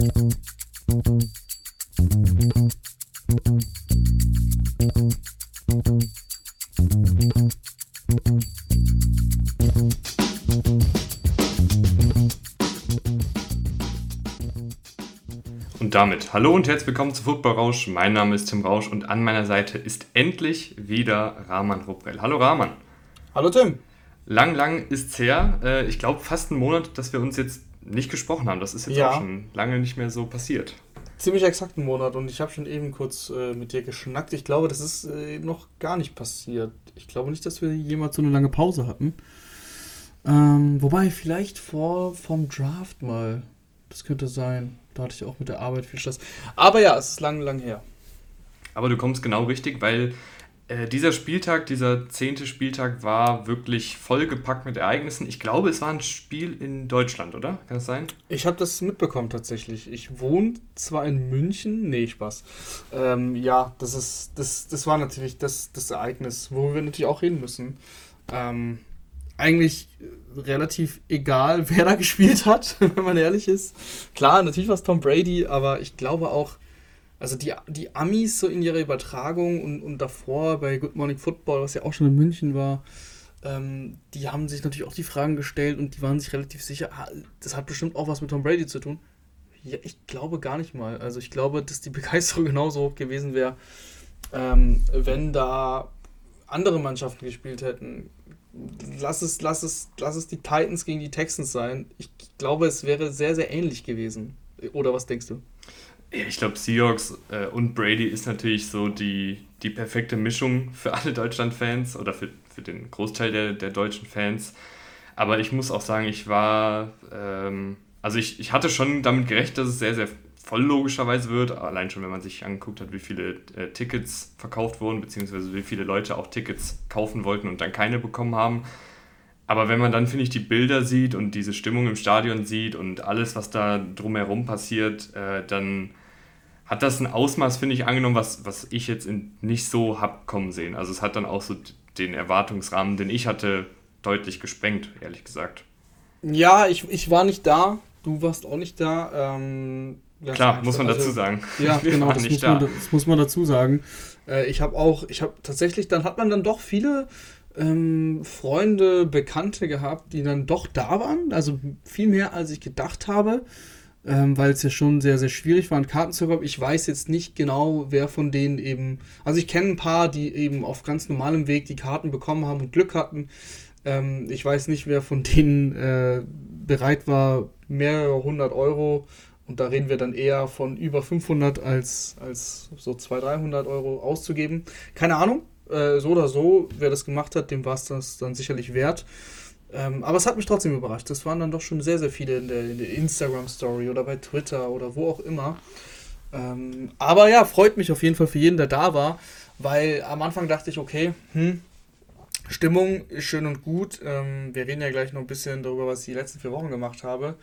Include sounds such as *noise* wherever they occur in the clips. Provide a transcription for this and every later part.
Und damit hallo und herzlich willkommen zu Football Rausch. Mein Name ist Tim Rausch und an meiner Seite ist endlich wieder Rahman Ruprell. Hallo Rahman. Hallo Tim. Lang, lang ist's her. Äh, ich glaube fast einen Monat, dass wir uns jetzt nicht gesprochen haben. Das ist jetzt ja. auch schon lange nicht mehr so passiert. Ziemlich exakt einen Monat und ich habe schon eben kurz äh, mit dir geschnackt. Ich glaube, das ist äh, noch gar nicht passiert. Ich glaube nicht, dass wir jemals so eine lange Pause hatten. Ähm, wobei, vielleicht vor vom Draft mal. Das könnte sein. Da hatte ich auch mit der Arbeit viel Stress. Aber ja, es ist lang, lang her. Aber du kommst genau richtig, weil äh, dieser Spieltag, dieser zehnte Spieltag war wirklich vollgepackt mit Ereignissen. Ich glaube, es war ein Spiel in Deutschland, oder? Kann das sein? Ich habe das mitbekommen tatsächlich. Ich wohne zwar in München, nee, Spaß. Ähm, ja, das ist, das, das war natürlich das, das Ereignis, wo wir natürlich auch reden müssen. Ähm, eigentlich relativ egal, *laughs* wer da gespielt hat, *laughs* wenn man ehrlich ist. Klar, natürlich war es Tom Brady, aber ich glaube auch, also die, die Amis so in ihrer Übertragung und, und davor bei Good Morning Football, was ja auch schon in München war, ähm, die haben sich natürlich auch die Fragen gestellt und die waren sich relativ sicher, ah, das hat bestimmt auch was mit Tom Brady zu tun. Ja, ich glaube gar nicht mal. Also ich glaube, dass die *laughs* Begeisterung genauso hoch gewesen wäre, ähm, wenn da andere Mannschaften gespielt hätten. Lass es, lass, es, lass es die Titans gegen die Texans sein. Ich glaube, es wäre sehr, sehr ähnlich gewesen. Oder was denkst du? Ja, ich glaube, Seahawks äh, und Brady ist natürlich so die, die perfekte Mischung für alle Deutschland-Fans oder für, für den Großteil der, der deutschen Fans. Aber ich muss auch sagen, ich war, ähm, also ich, ich hatte schon damit gerechnet, dass es sehr, sehr voll logischerweise wird. Allein schon, wenn man sich angeguckt hat, wie viele äh, Tickets verkauft wurden, beziehungsweise wie viele Leute auch Tickets kaufen wollten und dann keine bekommen haben. Aber wenn man dann, finde ich, die Bilder sieht und diese Stimmung im Stadion sieht und alles, was da drumherum passiert, äh, dann hat das ein Ausmaß, finde ich, angenommen, was, was ich jetzt in, nicht so habe kommen sehen. Also es hat dann auch so den Erwartungsrahmen, den ich hatte, deutlich gesprengt, ehrlich gesagt. Ja, ich, ich war nicht da, du warst auch nicht da. Ähm, Klar, muss man also, dazu sagen. Ja, *laughs* genau, das muss, da. man, das muss, man, dazu sagen. Äh, ich habe auch, ich habe tatsächlich, dann hat man dann doch viele ähm, Freunde, Bekannte gehabt, die dann doch da waren. Also viel mehr, als ich gedacht habe ähm, weil es ja schon sehr, sehr schwierig war, Karten zu bekommen. Ich weiß jetzt nicht genau, wer von denen eben. Also ich kenne ein paar, die eben auf ganz normalem Weg die Karten bekommen haben und Glück hatten. Ähm, ich weiß nicht, wer von denen äh, bereit war, mehrere hundert Euro. Und da reden wir dann eher von über 500 als, als so 200, 300 Euro auszugeben. Keine Ahnung. Äh, so oder so, wer das gemacht hat, dem war es das dann sicherlich wert. Ähm, aber es hat mich trotzdem überrascht. Es waren dann doch schon sehr, sehr viele in der, in der Instagram-Story oder bei Twitter oder wo auch immer. Ähm, aber ja, freut mich auf jeden Fall für jeden, der da war, weil am Anfang dachte ich, okay, hm, Stimmung ist schön und gut. Ähm, wir reden ja gleich noch ein bisschen darüber, was ich die letzten vier Wochen gemacht habe.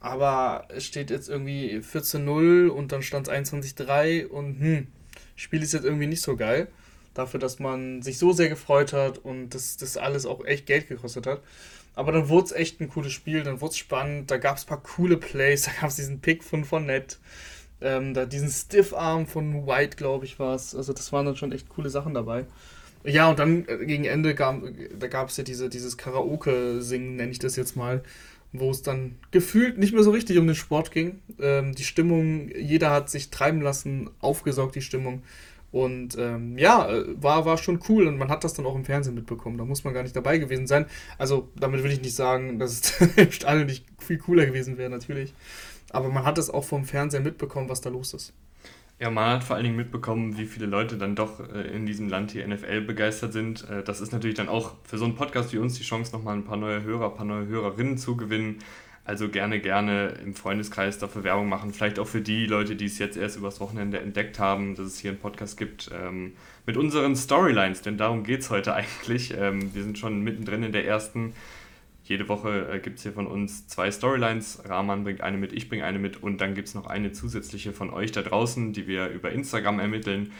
Aber es steht jetzt irgendwie 14-0 und dann stand es 21-3 und hm, Spiel ist jetzt irgendwie nicht so geil dafür, dass man sich so sehr gefreut hat und das, das alles auch echt Geld gekostet hat. Aber dann wurde es echt ein cooles Spiel, dann wurde es spannend, da gab es ein paar coole Plays, *laughs* da gab es diesen Pick von Fournette, ähm, da diesen Stiff-Arm von White, glaube ich, war es. Also das waren dann schon echt coole Sachen dabei. Ja, und dann äh, gegen Ende gab, da gab es ja diese, dieses Karaoke-Singen, nenne ich das jetzt mal, wo es dann gefühlt nicht mehr so richtig um den Sport ging. Ähm, die Stimmung, jeder hat sich treiben lassen, aufgesaugt die Stimmung. Und ähm, ja, äh, war, war schon cool und man hat das dann auch im Fernsehen mitbekommen. Da muss man gar nicht dabei gewesen sein. Also damit will ich nicht sagen, dass es *laughs* im Stadion nicht viel cooler gewesen wäre, natürlich. Aber man hat es auch vom Fernseher mitbekommen, was da los ist. Ja, man hat vor allen Dingen mitbekommen, wie viele Leute dann doch äh, in diesem Land hier NFL begeistert sind. Äh, das ist natürlich dann auch für so einen Podcast wie uns die Chance, nochmal ein paar neue Hörer, ein paar neue Hörerinnen zu gewinnen. Also gerne, gerne im Freundeskreis dafür Werbung machen. Vielleicht auch für die Leute, die es jetzt erst übers Wochenende entdeckt haben, dass es hier einen Podcast gibt ähm, mit unseren Storylines, denn darum geht es heute *laughs* eigentlich. Ähm, wir sind schon mittendrin in der ersten. Jede Woche äh, gibt es hier von uns zwei Storylines. Rahman bringt eine mit, ich bringe eine mit und dann gibt es noch eine zusätzliche von euch da draußen, die wir über Instagram ermitteln.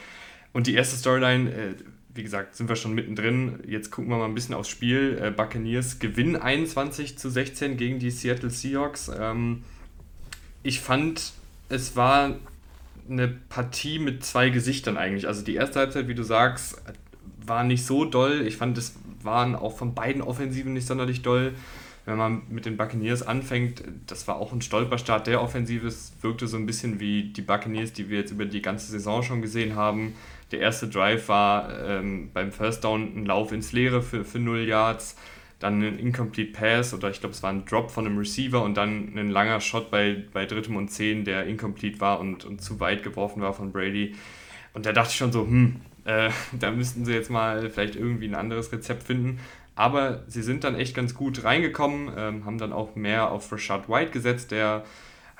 Und die erste Storyline, äh, wie gesagt, sind wir schon mittendrin. Jetzt gucken wir mal ein bisschen aufs Spiel. Äh, Buccaneers gewinnen 21 zu 16 gegen die Seattle Seahawks. Ähm, ich fand es war eine Partie mit zwei Gesichtern eigentlich. Also die erste Halbzeit, wie du sagst, war nicht so doll. Ich fand, es waren auch von beiden Offensiven nicht sonderlich doll. Wenn man mit den Buccaneers anfängt, das war auch ein Stolperstart der Offensive. Es wirkte so ein bisschen wie die Buccaneers, die wir jetzt über die ganze Saison schon gesehen haben. Der erste Drive war ähm, beim First Down ein Lauf ins Leere für, für 0 Yards dann ein Incomplete Pass oder ich glaube, es war ein Drop von einem Receiver und dann ein langer Shot bei, bei drittem und zehn, der incomplete war und, und zu weit geworfen war von Brady. Und da dachte ich schon so, hm, äh, *laughs* da müssten sie jetzt mal vielleicht irgendwie ein anderes Rezept finden. Aber sie sind dann echt ganz gut reingekommen, ähm, haben dann auch mehr auf Rashad White gesetzt, der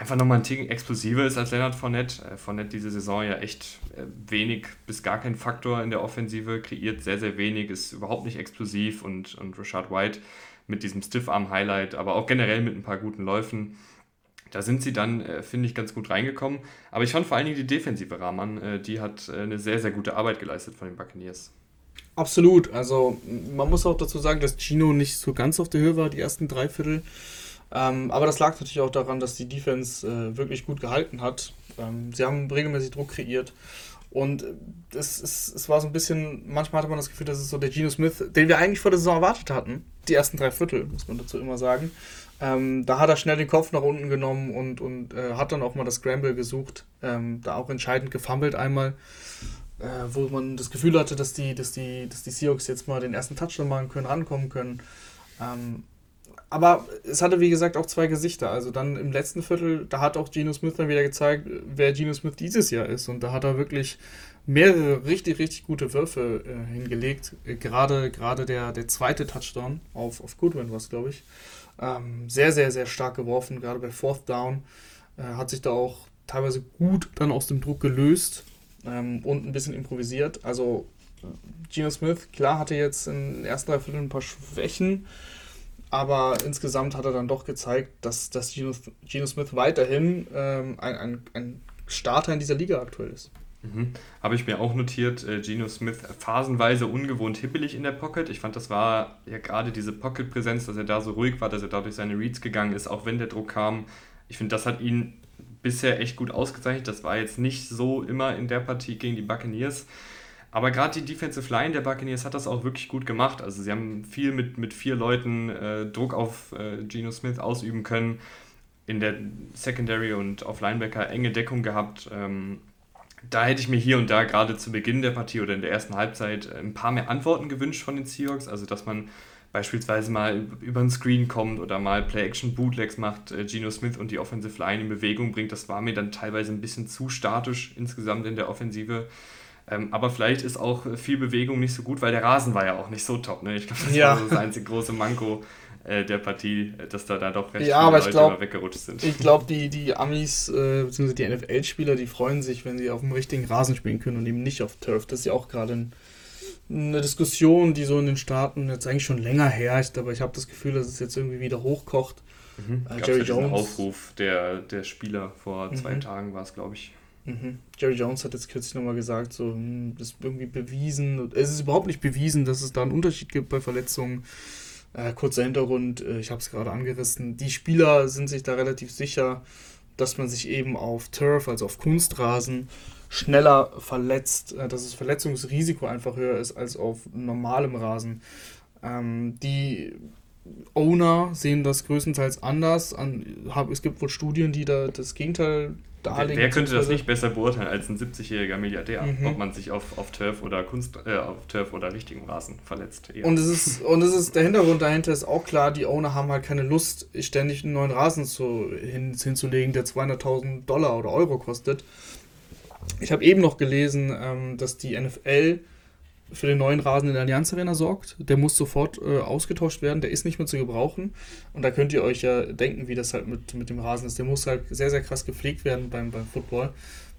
einfach nochmal ein Ticken explosiver ist als Leonard Fournette. Äh, Fournette diese Saison ja echt äh, wenig bis gar kein Faktor in der Offensive, kreiert sehr, sehr wenig, ist überhaupt nicht explosiv und, und Rashad White mit diesem Stiff-Arm-Highlight, aber auch generell mit ein paar guten Läufen. Da sind sie dann, äh, finde ich, ganz gut reingekommen. Aber ich fand vor allen Dingen die defensive Rahman, äh, die hat äh, eine sehr, sehr gute Arbeit geleistet von den Buccaneers. Absolut. Also man muss auch dazu sagen, dass Gino nicht so ganz auf der Höhe war, die ersten drei Viertel. Ähm, aber das lag natürlich auch daran, dass die Defense äh, wirklich gut gehalten hat. Ähm, sie haben regelmäßig Druck kreiert. Und es, es, es war so ein bisschen, manchmal hatte man das Gefühl, dass es so der Geno Smith, den wir eigentlich vor der Saison erwartet hatten. Die ersten drei Viertel, muss man dazu immer sagen. Ähm, da hat er schnell den Kopf nach unten genommen und, und äh, hat dann auch mal das Scramble gesucht. Ähm, da auch entscheidend gefummelt einmal, äh, wo man das Gefühl hatte, dass die, dass, die, dass die Seahawks jetzt mal den ersten Touchdown machen können, rankommen können. Ähm, aber es hatte, wie gesagt, auch zwei Gesichter. Also dann im letzten Viertel, da hat auch Geno Smith dann wieder gezeigt, wer Geno Smith dieses Jahr ist. Und da hat er wirklich mehrere richtig, richtig gute Würfe äh, hingelegt. Äh, gerade, gerade der, der zweite Touchdown auf, auf Goodwin war es, glaube ich. Ähm, sehr, sehr, sehr stark geworfen, gerade bei Fourth Down. Äh, hat sich da auch teilweise gut dann aus dem Druck gelöst ähm, und ein bisschen improvisiert. Also Geno Smith, klar, hatte jetzt in den ersten drei Vierteln ein paar Schwächen. Aber insgesamt hat er dann doch gezeigt, dass, dass Geno, Geno Smith weiterhin ähm, ein, ein, ein Starter in dieser Liga aktuell ist. Mhm. Habe ich mir auch notiert, äh, Geno Smith phasenweise ungewohnt hippelig in der Pocket. Ich fand, das war ja gerade diese Pocket-Präsenz, dass er da so ruhig war, dass er dadurch seine Reads gegangen ist, auch wenn der Druck kam. Ich finde, das hat ihn bisher echt gut ausgezeichnet. Das war jetzt nicht so immer in der Partie gegen die Buccaneers. Aber gerade die Defensive Line der Buccaneers hat das auch wirklich gut gemacht. Also sie haben viel mit, mit vier Leuten äh, Druck auf äh, Geno Smith ausüben können. In der Secondary und auf Linebacker enge Deckung gehabt. Ähm, da hätte ich mir hier und da gerade zu Beginn der Partie oder in der ersten Halbzeit äh, ein paar mehr Antworten gewünscht von den Seahawks. Also dass man beispielsweise mal über einen Screen kommt oder mal Play-Action-Bootlegs macht, äh, Geno Smith und die Offensive Line in Bewegung bringt. Das war mir dann teilweise ein bisschen zu statisch insgesamt in der Offensive. Ähm, aber vielleicht ist auch viel Bewegung nicht so gut, weil der Rasen war ja auch nicht so top. Ne? Ich glaube, das ja. war so das einzige große Manko äh, der Partie, dass da, da doch recht ja, viele Leute glaub, weggerutscht sind. Ich glaube, die, die Amis äh, bzw. die NFL-Spieler, die freuen sich, wenn sie auf dem richtigen Rasen spielen können und eben nicht auf Turf. Das ist ja auch gerade ein, eine Diskussion, die so in den Staaten jetzt eigentlich schon länger herrscht, aber ich habe das Gefühl, dass es jetzt irgendwie wieder hochkocht. Mhm. Äh, Jerry Jones. Aufruf der, der Spieler vor zwei mhm. Tagen war es, glaube ich. Mhm. Jerry Jones hat jetzt kürzlich nochmal gesagt, so, hm, das ist irgendwie bewiesen. Es ist überhaupt nicht bewiesen, dass es da einen Unterschied gibt bei Verletzungen. Äh, kurzer Hintergrund, äh, ich habe es gerade angerissen. Die Spieler sind sich da relativ sicher, dass man sich eben auf Turf, also auf Kunstrasen, schneller verletzt, äh, dass das Verletzungsrisiko einfach höher ist als auf normalem Rasen. Ähm, die Owner sehen das größtenteils anders. An, hab, es gibt wohl Studien, die da das Gegenteil darlegen. Wer, wer könnte das nicht besser beurteilen als ein 70-jähriger Milliardär, mhm. ob man sich auf, auf Turf oder Kunst, äh, auf Turf oder richtigen Rasen verletzt? Eher. Und es ist, und es ist, der Hintergrund dahinter ist auch klar, die Owner haben halt keine Lust, ständig einen neuen Rasen zu, hin, hinzulegen, der 200.000 Dollar oder Euro kostet. Ich habe eben noch gelesen, ähm, dass die NFL für den neuen Rasen in der Allianz Arena sorgt. Der muss sofort äh, ausgetauscht werden, der ist nicht mehr zu gebrauchen. Und da könnt ihr euch ja denken, wie das halt mit, mit dem Rasen ist. Der muss halt sehr, sehr krass gepflegt werden beim, beim Football.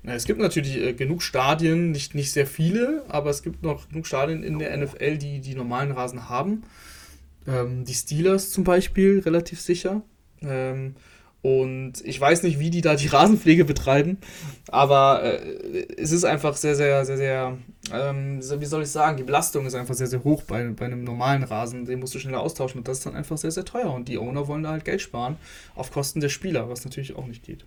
Es gibt natürlich äh, genug Stadien, nicht, nicht sehr viele, aber es gibt noch genug Stadien in der NFL, die die normalen Rasen haben. Ähm, die Steelers zum Beispiel, relativ sicher. Ähm, und ich weiß nicht, wie die da die *laughs* Rasenpflege betreiben, aber äh, es ist einfach sehr, sehr, sehr, sehr, ähm, wie soll ich sagen, die Belastung ist einfach sehr, sehr hoch bei, bei einem normalen Rasen. Den musst du schneller austauschen und das ist dann einfach sehr, sehr teuer. Und die Owner wollen da halt Geld sparen auf Kosten der Spieler, was natürlich auch nicht geht.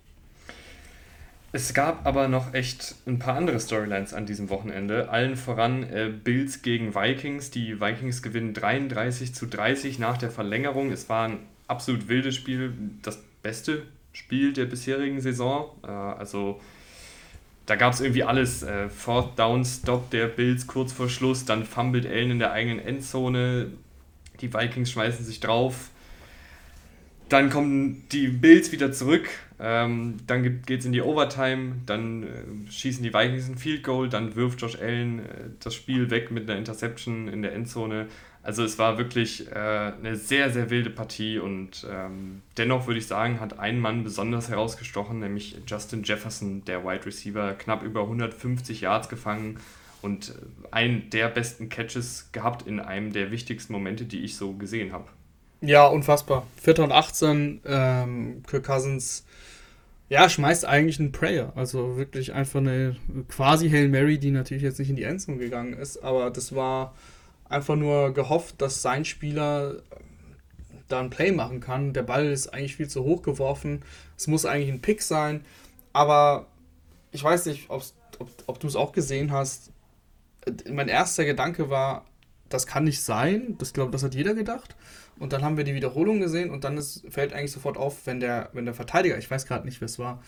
Es gab aber noch echt ein paar andere Storylines an diesem Wochenende. Allen voran äh, Bills gegen Vikings. Die Vikings gewinnen 33 zu 30 nach der Verlängerung. Es war ein absolut wildes Spiel, das beste Spiel der bisherigen Saison. Äh, also da gab es irgendwie alles. Äh, Fourth Down Stop der Bills kurz vor Schluss, dann fummelt Allen in der eigenen Endzone. Die Vikings schmeißen sich drauf. Dann kommen die Bills wieder zurück. Ähm, dann geht es in die Overtime. Dann äh, schießen die Vikings ein Field Goal. Dann wirft Josh Allen äh, das Spiel weg mit einer Interception in der Endzone. Also es war wirklich äh, eine sehr, sehr wilde Partie und ähm, dennoch würde ich sagen, hat ein Mann besonders herausgestochen, nämlich Justin Jefferson, der Wide Receiver, knapp über 150 Yards gefangen und äh, einen der besten Catches gehabt in einem der wichtigsten Momente, die ich so gesehen habe. Ja, unfassbar. 4. und 18, ähm, Kirk Cousins, ja, schmeißt eigentlich einen Prayer. Also wirklich einfach eine quasi Hail Mary, die natürlich jetzt nicht in die Endzone gegangen ist, aber das war einfach nur gehofft, dass sein Spieler da ein Play machen kann. Der Ball ist eigentlich viel zu hoch geworfen. Es muss eigentlich ein Pick sein. Aber ich weiß nicht, ob, ob du es auch gesehen hast. Mein erster Gedanke war, das kann nicht sein. Das glaube das hat jeder gedacht. Und dann haben wir die Wiederholung gesehen und dann ist, fällt eigentlich sofort auf, wenn der, wenn der Verteidiger, ich weiß gerade nicht, wer es war,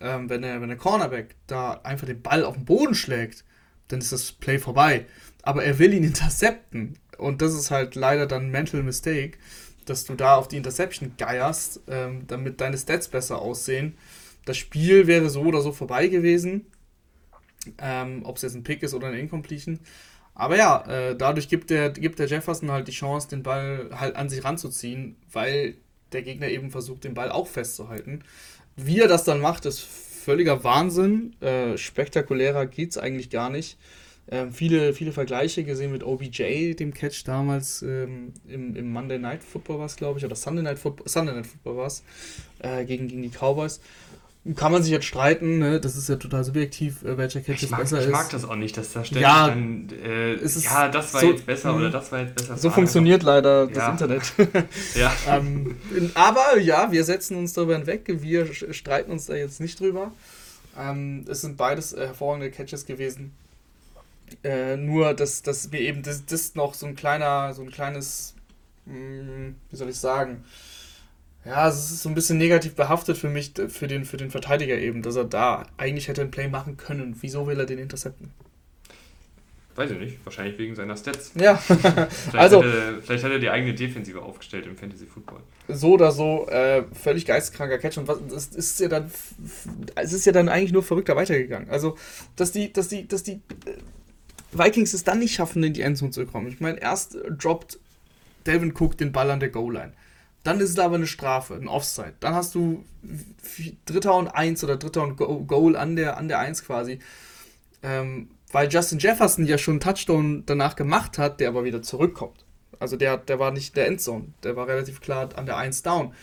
ähm, wenn, der, wenn der Cornerback da einfach den Ball auf den Boden schlägt, dann ist das Play vorbei aber er will ihn *laughs* intercepten. Und das ist halt leider dann Mental Mistake, dass du da auf die Interception geierst, ähm, damit deine Stats besser aussehen. Das Spiel wäre so oder so vorbei gewesen, ähm, ob es jetzt ein Pick ist oder ein Incompletion. Aber ja, äh, dadurch gibt der, gibt der Jefferson halt die Chance, den Ball halt an sich ranzuziehen, weil der Gegner eben versucht, den Ball auch festzuhalten. Wie er das dann macht, ist völliger Wahnsinn. Äh, spektakulärer es eigentlich gar nicht. Ähm, viele, viele Vergleiche gesehen mit OBJ, dem Catch damals ähm, im, im Monday Night Football war es, glaube ich, oder Sunday Night Football, Football war es, äh, gegen, gegen die Cowboys. Kann man sich jetzt streiten, ne? das ist ja total subjektiv, äh, welcher Catch jetzt besser ist. Ich mag das auch nicht, dass da ständig ja, dann, äh, ja, das war so, jetzt besser oder mhm. das war jetzt besser. So funktioniert leider das ja. Internet. *laughs* ja. *laughs* ähm, aber ja, wir setzen uns darüber hinweg, wir streiten uns da jetzt nicht drüber. Ähm, es sind beides äh, hervorragende Catches gewesen. Äh, nur, dass, dass mir eben das, das noch so ein kleiner, so ein kleines, mh, hm, wie soll ich sagen, ja, es ist so ein bisschen negativ behaftet für mich, für den, für den Verteidiger eben, dass er da eigentlich hätte ein Play machen können. Wieso will er den intercepten? Weiß ich nicht, wahrscheinlich wegen seiner Stats. Ja, *laughs* vielleicht *laughs* also. Hat er, vielleicht hat er die eigene Defensive aufgestellt im Fantasy Football. So oder so, äh, völlig geisteskranker Catch und was, das ist ja dann, es ist ja dann eigentlich nur verrückter weitergegangen. Also, dass die, dass die, dass die äh, Vikings es dann nicht schaffen, in die Endzone zu kommen. Ich meine, erst droppt Delvin Cook den Ball an der Goal-Line. Dann ist es aber eine Strafe, ein Offside. Dann hast du Dritter und Eins oder Dritter und Goal an der, an der Eins quasi. Ähm, weil Justin Jefferson ja schon einen Touchdown danach gemacht hat, der aber wieder zurückkommt. Also der, der war nicht der Endzone, der war relativ klar an der Eins down.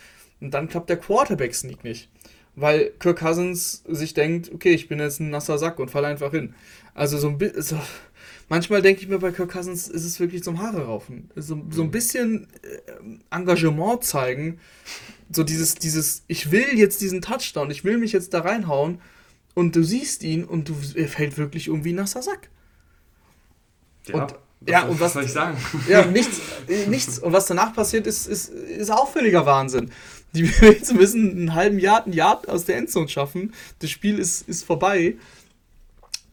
Und dann klappt der Quarterback-Sneak nicht. Weil Kirk Cousins sich denkt, okay, ich bin jetzt ein nasser Sack und falle einfach hin. Also so ein bisschen. So, manchmal denke ich mir bei Kirk Cousins ist es wirklich zum Haare raufen. So, so ein bisschen äh, Engagement zeigen. So dieses, dieses, ich will jetzt diesen Touchdown, ich will mich jetzt da reinhauen und du siehst ihn und du, er fällt wirklich irgendwie nasser Sack. Ja, und, ja, und was, was soll ich sagen? *laughs* Ja, nichts, nichts. Und was danach passiert, ist, ist, ist auch völliger Wahnsinn. Die *laughs* müssen einen halben Yard, ein Yard aus der Endzone schaffen. Das Spiel ist, ist vorbei.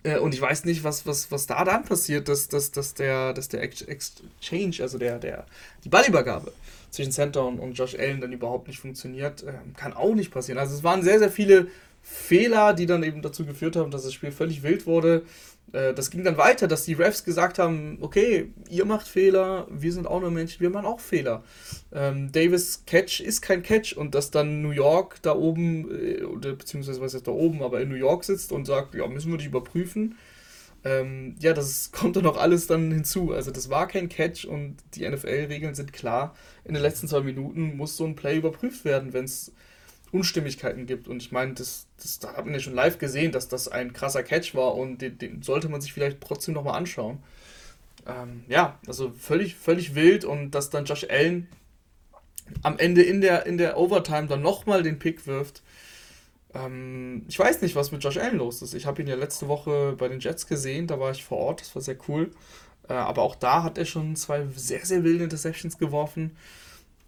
Äh, und ich weiß nicht, was, was, was da dann passiert, dass, dass, dass der, dass der Exchange, also der, der, die Ballübergabe zwischen Center und, und Josh Allen dann überhaupt nicht funktioniert. Äh, kann auch nicht passieren. Also es waren sehr, sehr viele Fehler, die dann eben dazu geführt haben, dass das Spiel völlig wild wurde. Äh, das ging dann weiter, dass die Refs gesagt haben, okay, ihr macht Fehler, wir sind auch nur Menschen, wir machen auch Fehler. Ähm, Davis Catch ist kein Catch und dass dann New York da oben, äh, oder beziehungsweise was ist da oben, aber in New York sitzt und sagt, ja, müssen wir dich überprüfen. Ähm, ja, das *laughs* kommt dann auch alles dann hinzu. Also das war kein Catch und die NFL-Regeln sind klar. In den letzten zwei Minuten muss so ein Play überprüft werden, wenn es Unstimmigkeiten gibt. Und ich meine, das, das, da hat man ja schon live gesehen, dass das ein krasser Catch war und den, den sollte man sich vielleicht trotzdem nochmal anschauen. Ähm, ja, also völlig, völlig wild und dass dann Josh Allen am Ende in der, in der Overtime dann nochmal den Pick wirft. Ähm, ich weiß nicht, was mit Josh Allen los ist. Ich habe ihn ja letzte Woche bei den Jets gesehen, da war ich vor Ort, das war sehr cool. Äh, aber auch da hat er schon zwei sehr, sehr wilde Interceptions geworfen.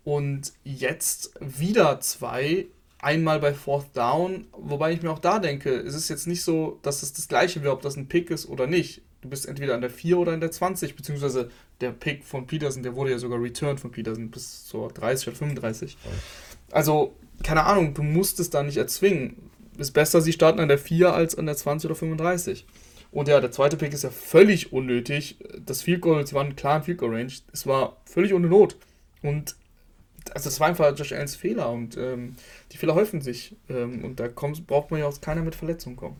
Und jetzt wieder zwei, einmal bei Fourth Down, wobei ich mir auch da denke, es ist jetzt nicht so, dass es das gleiche wäre, ob das ein Pick ist oder nicht. Du bist entweder an der 4 oder an der 20, beziehungsweise der Pick von Peterson, der wurde ja sogar returned von Peterson bis zur 30 oder 35. Also, keine Ahnung, du musst es da nicht erzwingen. Ist besser, sie starten an der 4 als an der 20 oder 35. Und ja, der zweite Pick ist ja völlig unnötig. Das Field Goal, sie waren klar im Field Goal Range. Es war völlig ohne Not. Und also es war einfach Josh Allens Fehler und ähm, die Fehler häufen sich. Ähm, und da kommt, braucht man ja auch keiner mit Verletzungen kommen.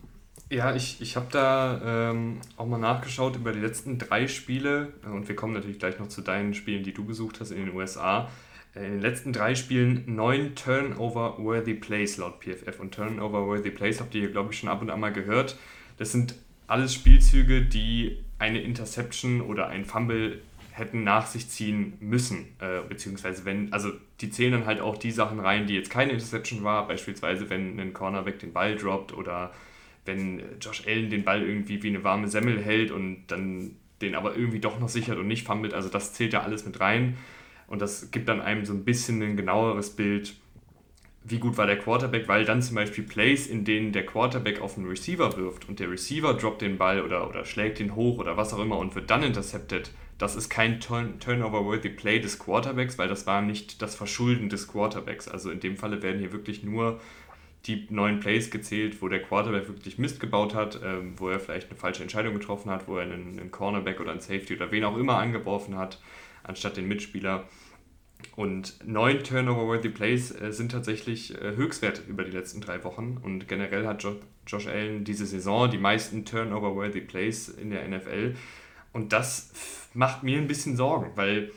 Ja, ich, ich habe da ähm, auch mal nachgeschaut über die letzten drei Spiele und wir kommen natürlich gleich noch zu deinen Spielen, die du besucht hast in den USA. Äh, in den letzten drei Spielen neun Turnover-worthy Plays laut PFF und Turnover-worthy Plays habt ihr, glaube ich, schon ab und an mal gehört. Das sind alles Spielzüge, die eine Interception oder ein Fumble hätten nach sich ziehen müssen, äh, beziehungsweise wenn, also die zählen dann halt auch die Sachen rein, die jetzt keine Interception war, beispielsweise wenn ein Cornerback den Ball droppt oder wenn Josh Allen den Ball irgendwie wie eine warme Semmel hält und dann den aber irgendwie doch noch sichert und nicht fummelt, also das zählt ja alles mit rein. Und das gibt dann einem so ein bisschen ein genaueres Bild, wie gut war der Quarterback, weil dann zum Beispiel Plays, in denen der Quarterback auf einen Receiver wirft und der Receiver droppt den Ball oder, oder schlägt ihn hoch oder was auch immer und wird dann intercepted, das ist kein Turn Turnover-worthy Play des Quarterbacks, weil das war nicht das Verschulden des Quarterbacks. Also in dem Falle werden hier wirklich nur die neuen Plays gezählt, wo der Quarterback wirklich Mist gebaut hat, ähm, wo er vielleicht eine falsche Entscheidung getroffen hat, wo er einen, einen Cornerback oder einen Safety oder wen auch immer angeworfen hat, anstatt den Mitspieler. Und neun Turnover-worthy Plays äh, sind tatsächlich äh, Höchstwert über die letzten drei Wochen. Und generell hat jo Josh Allen diese Saison die meisten Turnover-worthy Plays in der NFL. Und das macht mir ein bisschen Sorgen, weil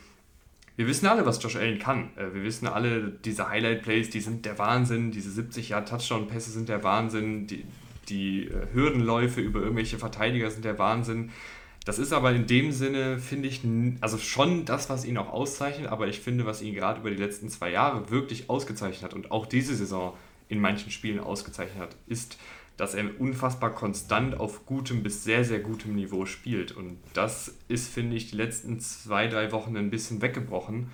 wir wissen alle, was Josh Allen kann. Äh, wir wissen alle, diese Highlight-Plays, die sind der Wahnsinn. Diese 70-Jahr-Touchdown-Pässe sind der Wahnsinn. Die, die äh, Hürdenläufe über irgendwelche Verteidiger sind der Wahnsinn. Das ist aber in dem Sinne, finde ich, also schon das, was ihn auch auszeichnet, aber ich finde, was ihn gerade über die letzten zwei Jahre wirklich ausgezeichnet hat und auch diese Saison in manchen Spielen ausgezeichnet hat, ist, dass er unfassbar konstant auf gutem bis sehr, sehr gutem Niveau spielt. Und das ist, finde ich, die letzten zwei, drei Wochen ein bisschen weggebrochen,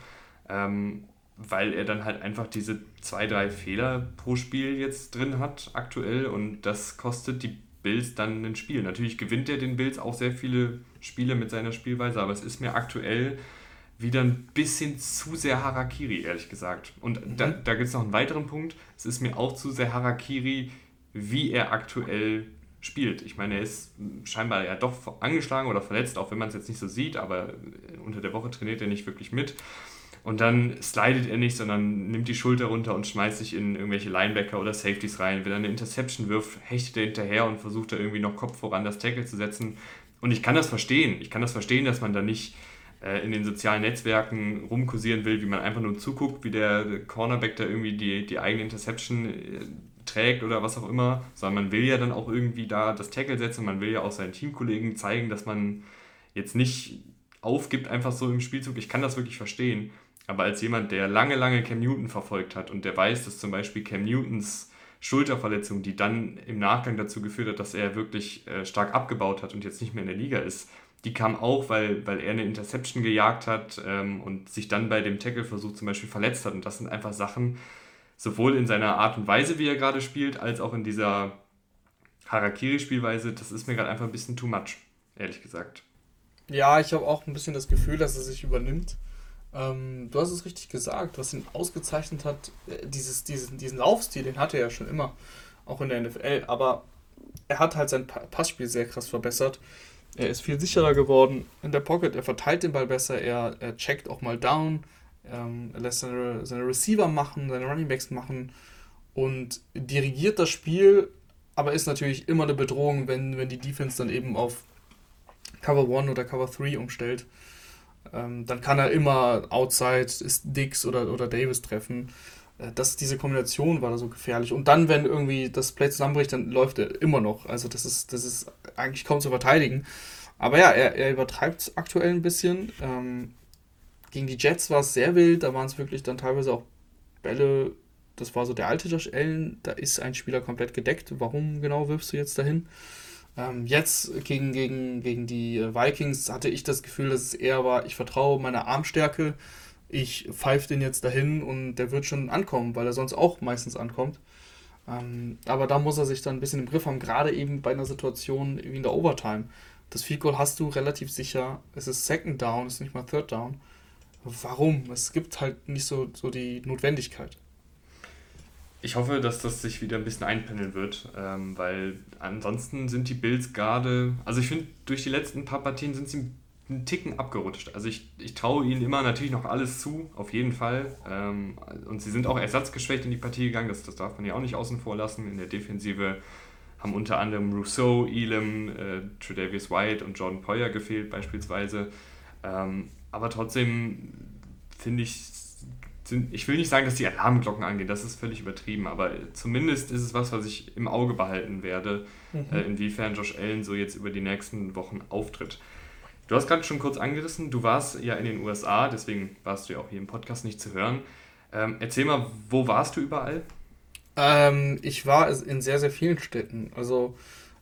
ähm, weil er dann halt einfach diese zwei, drei Fehler pro Spiel jetzt drin hat aktuell und das kostet die Bills dann ein Spiel. Natürlich gewinnt er den Bills auch sehr viele Spiele mit seiner Spielweise, aber es ist mir aktuell wieder ein bisschen zu sehr Harakiri, ehrlich gesagt. Und mhm. da, da gibt es noch einen weiteren Punkt. Es ist mir auch zu sehr Harakiri, wie er aktuell spielt. Ich meine, er ist scheinbar ja doch angeschlagen oder verletzt, auch wenn man es jetzt nicht so sieht, aber unter der Woche trainiert er nicht wirklich mit. Und dann slidet er nicht, sondern nimmt die Schulter runter und schmeißt sich in irgendwelche Linebacker oder Safeties rein. Wenn er eine Interception wirft, hechtet er hinterher und versucht da irgendwie noch Kopf voran das Tackle zu setzen. Und ich kann das verstehen. Ich kann das verstehen, dass man da nicht äh, in den sozialen Netzwerken rumkursieren will, wie man einfach nur zuguckt, wie der Cornerback da irgendwie die, die eigene Interception äh, trägt oder was auch immer, sondern man will ja dann auch irgendwie da das Tackle setzen. Man will ja auch seinen Teamkollegen zeigen, dass man jetzt nicht aufgibt einfach so im Spielzug. Ich kann das wirklich verstehen. Aber als jemand, der lange, lange Cam Newton verfolgt hat und der weiß, dass zum Beispiel Cam Newtons Schulterverletzung, die dann im Nachgang dazu geführt hat, dass er wirklich äh, stark abgebaut hat und jetzt nicht mehr in der Liga ist, die kam auch, weil, weil er eine Interception gejagt hat ähm, und sich dann bei dem Tackle-Versuch zum Beispiel verletzt hat. Und das sind einfach Sachen, sowohl in seiner Art und Weise, wie er gerade spielt, als auch in dieser Harakiri-Spielweise, das ist mir gerade einfach ein bisschen too much, ehrlich gesagt. Ja, ich habe auch ein bisschen das Gefühl, dass er sich übernimmt. Ähm, du hast es richtig gesagt, was ihn ausgezeichnet hat, äh, dieses, diesen, diesen Laufstil, den hatte er ja schon immer, auch in der NFL, aber er hat halt sein Passspiel sehr krass verbessert. Er ist viel sicherer geworden in der Pocket, er verteilt den Ball besser, er, er checkt auch mal down, ähm, er lässt seine, seine Receiver machen, seine Runningbacks machen und dirigiert das Spiel, aber ist natürlich immer eine Bedrohung, wenn, wenn die Defense dann eben auf Cover 1 oder Cover 3 umstellt. Ähm, dann kann er immer Outside, ist Dix oder, oder Davis treffen. Äh, das, diese Kombination war da so gefährlich. Und dann, wenn irgendwie das Play zusammenbricht, dann läuft er immer noch. Also das ist, das ist eigentlich kaum zu verteidigen. Aber ja, er, er übertreibt aktuell ein bisschen. Ähm, gegen die Jets war es sehr wild, da waren es wirklich dann teilweise auch Bälle das war so der alte Josh Allen, da ist ein Spieler komplett gedeckt. Warum genau wirfst du jetzt dahin? Ähm, jetzt gegen, gegen, gegen die Vikings hatte ich das Gefühl, dass es eher war, ich vertraue meiner Armstärke, ich pfeife den jetzt dahin und der wird schon ankommen, weil er sonst auch meistens ankommt. Ähm, aber da muss er sich dann ein bisschen im Griff haben, gerade eben bei einer Situation wie in der Overtime. Das Field Goal hast du relativ sicher. Es ist Second Down, es ist nicht mal Third Down. Warum? Es gibt halt nicht so, so die Notwendigkeit. Ich hoffe, dass das sich wieder ein bisschen einpendeln wird, ähm, weil ansonsten sind die Bills gerade, also ich finde, durch die letzten paar Partien sind sie einen Ticken abgerutscht. Also ich, ich traue ihnen immer natürlich noch alles zu, auf jeden Fall. Ähm, und sie sind auch ersatzgeschwächt in die Partie gegangen, das, das darf man ja auch nicht außen vor lassen. In der Defensive haben unter anderem Rousseau, Elam, äh, Tredavious White und Jordan Poyer gefehlt beispielsweise. Ähm, aber trotzdem finde ich, sind, ich will nicht sagen, dass die Alarmglocken angehen, das ist völlig übertrieben, aber zumindest ist es was, was ich im Auge behalten werde, mhm. äh, inwiefern Josh Allen so jetzt über die nächsten Wochen auftritt. Du hast gerade schon kurz angerissen, du warst ja in den USA, deswegen warst du ja auch hier im Podcast nicht zu hören. Ähm, erzähl mal, wo warst du überall? Ähm, ich war in sehr, sehr vielen Städten. Also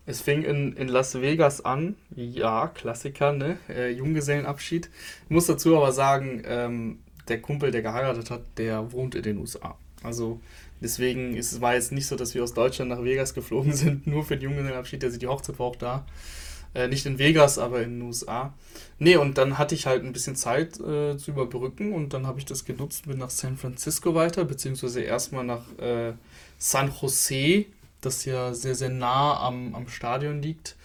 es fing in, in Las Vegas an. Ja, Klassiker, ne? Äh, Junggesellenabschied. Ich muss dazu aber sagen, ähm, der Kumpel, der geheiratet hat, der wohnt in den USA. Also deswegen ist, war es nicht so, dass wir aus Deutschland nach Vegas geflogen *laughs* sind, nur für den Junggesellenabschied. Der sieht die Hochzeit auch da. Äh, nicht in Vegas, aber in den USA. Nee, und dann hatte ich halt ein bisschen Zeit äh, zu überbrücken und dann habe ich das genutzt, bin nach San Francisco weiter, beziehungsweise erstmal nach äh, San Jose, das ja sehr, sehr nah am, am Stadion liegt,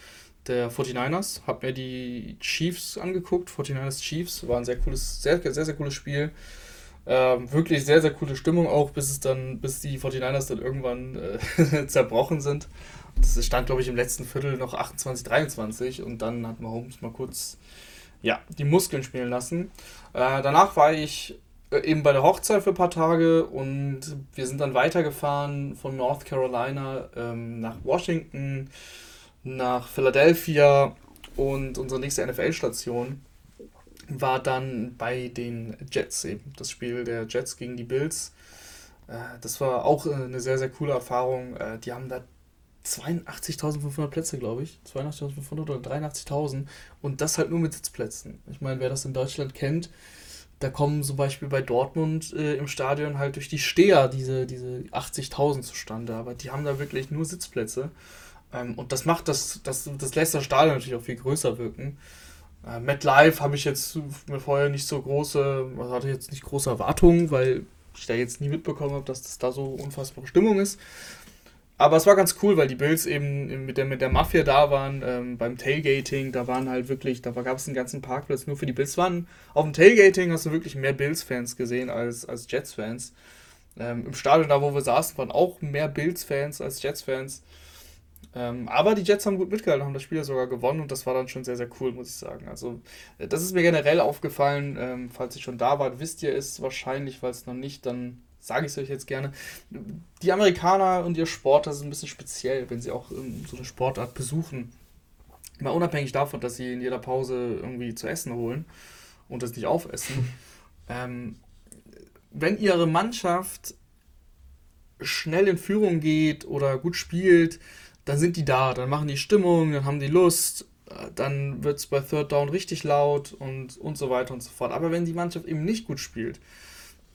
der 49ers. Hab mir die Chiefs angeguckt, 49ers Chiefs, war ein sehr cooles, sehr, sehr, sehr cooles Spiel. Ähm, wirklich sehr, sehr coole Stimmung auch, bis es dann, bis die 49ers dann irgendwann äh, *laughs* zerbrochen sind. Das stand, glaube ich, im letzten Viertel noch 28, 23 und dann hat Mahomes mal kurz ja, die Muskeln spielen lassen. Äh, danach war ich eben bei der Hochzeit für ein paar Tage und wir sind dann weitergefahren von North Carolina ähm, nach Washington, nach Philadelphia und unsere nächste NFL-Station war dann bei den Jets eben. Das Spiel der Jets gegen die Bills. Äh, das war auch äh, eine sehr, sehr coole Erfahrung. Äh, die haben da 82.500 Plätze, glaube ich. 82.500 oder 83.000. Und das halt nur mit Sitzplätzen. Ich meine, wer das in Deutschland kennt, da kommen zum Beispiel bei Dortmund äh, im Stadion halt durch die Steher diese, diese 80.000 zustande. Aber die haben da wirklich nur Sitzplätze. Ähm, und das macht das, das, das lässt das Stadion natürlich auch viel größer wirken. Äh, MetLife habe ich jetzt mir vorher nicht so große, hatte jetzt nicht große Erwartungen, weil ich da jetzt nie mitbekommen habe, dass das da so unfassbare Stimmung ist. Aber es war ganz cool, weil die Bills eben mit der, mit der Mafia da waren, ähm, beim Tailgating, da waren halt wirklich, da gab es einen ganzen Parkplatz nur für die Bills. Waren, auf dem Tailgating hast du wirklich mehr Bills-Fans gesehen als, als Jets-Fans. Ähm, Im Stadion, da wo wir saßen, waren auch mehr Bills-Fans als Jets-Fans. Ähm, aber die Jets haben gut mitgehalten, haben das Spiel sogar gewonnen und das war dann schon sehr, sehr cool, muss ich sagen. Also, äh, das ist mir generell aufgefallen. Ähm, falls ihr schon da wart, wisst ihr es wahrscheinlich, weil es noch nicht, dann sage ich es euch jetzt gerne. Die Amerikaner und ihr Sport, das ist ein bisschen speziell, wenn sie auch ähm, so eine Sportart besuchen. Mal unabhängig davon, dass sie in jeder Pause irgendwie zu essen holen und das nicht aufessen. *laughs* ähm, wenn ihre Mannschaft schnell in Führung geht oder gut spielt, dann sind die da, dann machen die Stimmung, dann haben die Lust, äh, dann wird es bei Third Down richtig laut und, und so weiter und so fort. Aber wenn die Mannschaft eben nicht gut spielt,